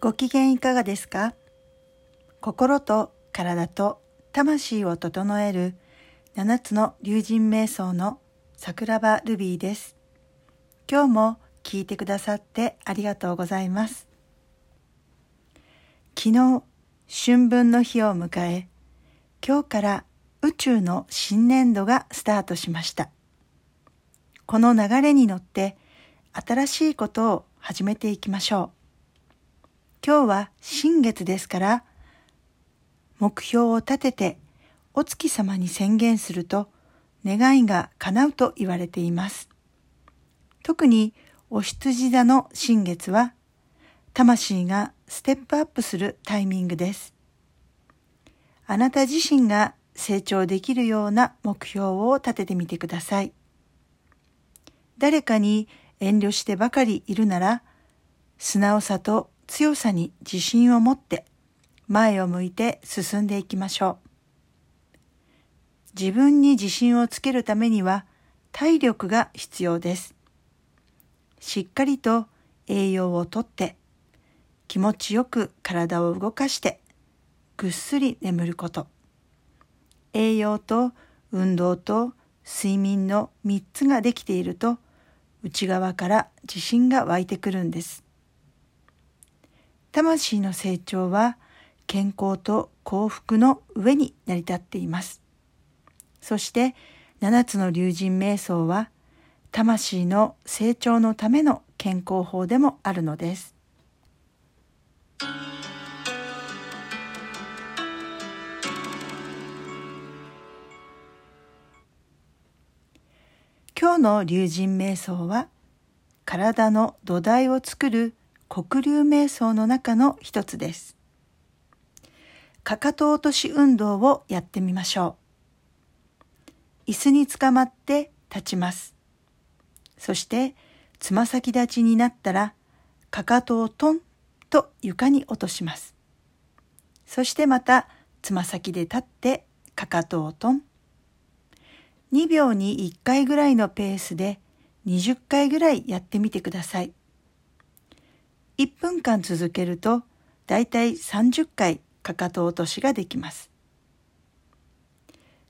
ご機嫌いかがですか？心と体と魂を整える七つの竜神瞑想の桜庭ルビーです。今日も聞いてくださってありがとうございます。昨日、春分の日を迎え、今日から宇宙の新年度がスタートしました。この流れに乗って新しいことを始めていきましょう。今日は新月ですから、目標を立ててお月様に宣言すると願いが叶うと言われています。特にお羊座の新月は魂がステップアップするタイミングです。あなた自身が成長できるような目標を立ててみてください。誰かに遠慮してばかりいるなら、素直さと強さに自信を持って前を向いて進んでいきましょう。自分に自信をつけるためには体力が必要です。しっかりと栄養をとって気持ちよく体を動かしてぐっすり眠ること。栄養と運動と睡眠の3つができていると内側から自信が湧いてくるんです。魂の成長は健康と幸福の上に成り立っています。そして七つの竜神瞑想は魂の成長のための健康法でもあるのです。今日の竜神瞑想は体の土台を作る黒竜瞑想の中の一つです。かかと落とし運動をやってみましょう。椅子につかまって立ちます。そしてつま先立ちになったらかかとをトンと床に落とします。そしてまたつま先で立ってかかとをトン。2秒に1回ぐらいのペースで20回ぐらいやってみてください。1分間続けるとだいたい30回かかと落としができます。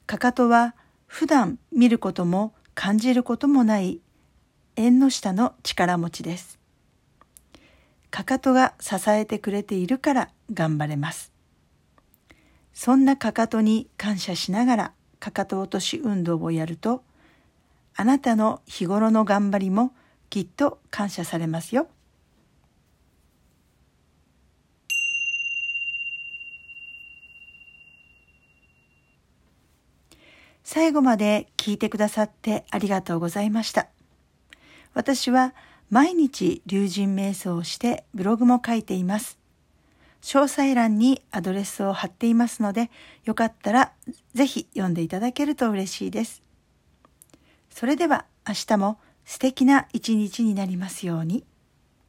かかとは普段見ることも感じることもない縁の下の力持ちです。かかとが支えてくれているから頑張れます。そんなかかとに感謝しながらかかと落とし運動をやるとあなたの日頃の頑張りもきっと感謝されますよ。最後まで聞いてくださってありがとうございました。私は毎日龍神瞑想をしてブログも書いています。詳細欄にアドレスを貼っていますので、よかったらぜひ読んでいただけると嬉しいです。それでは明日も素敵な一日になりますように。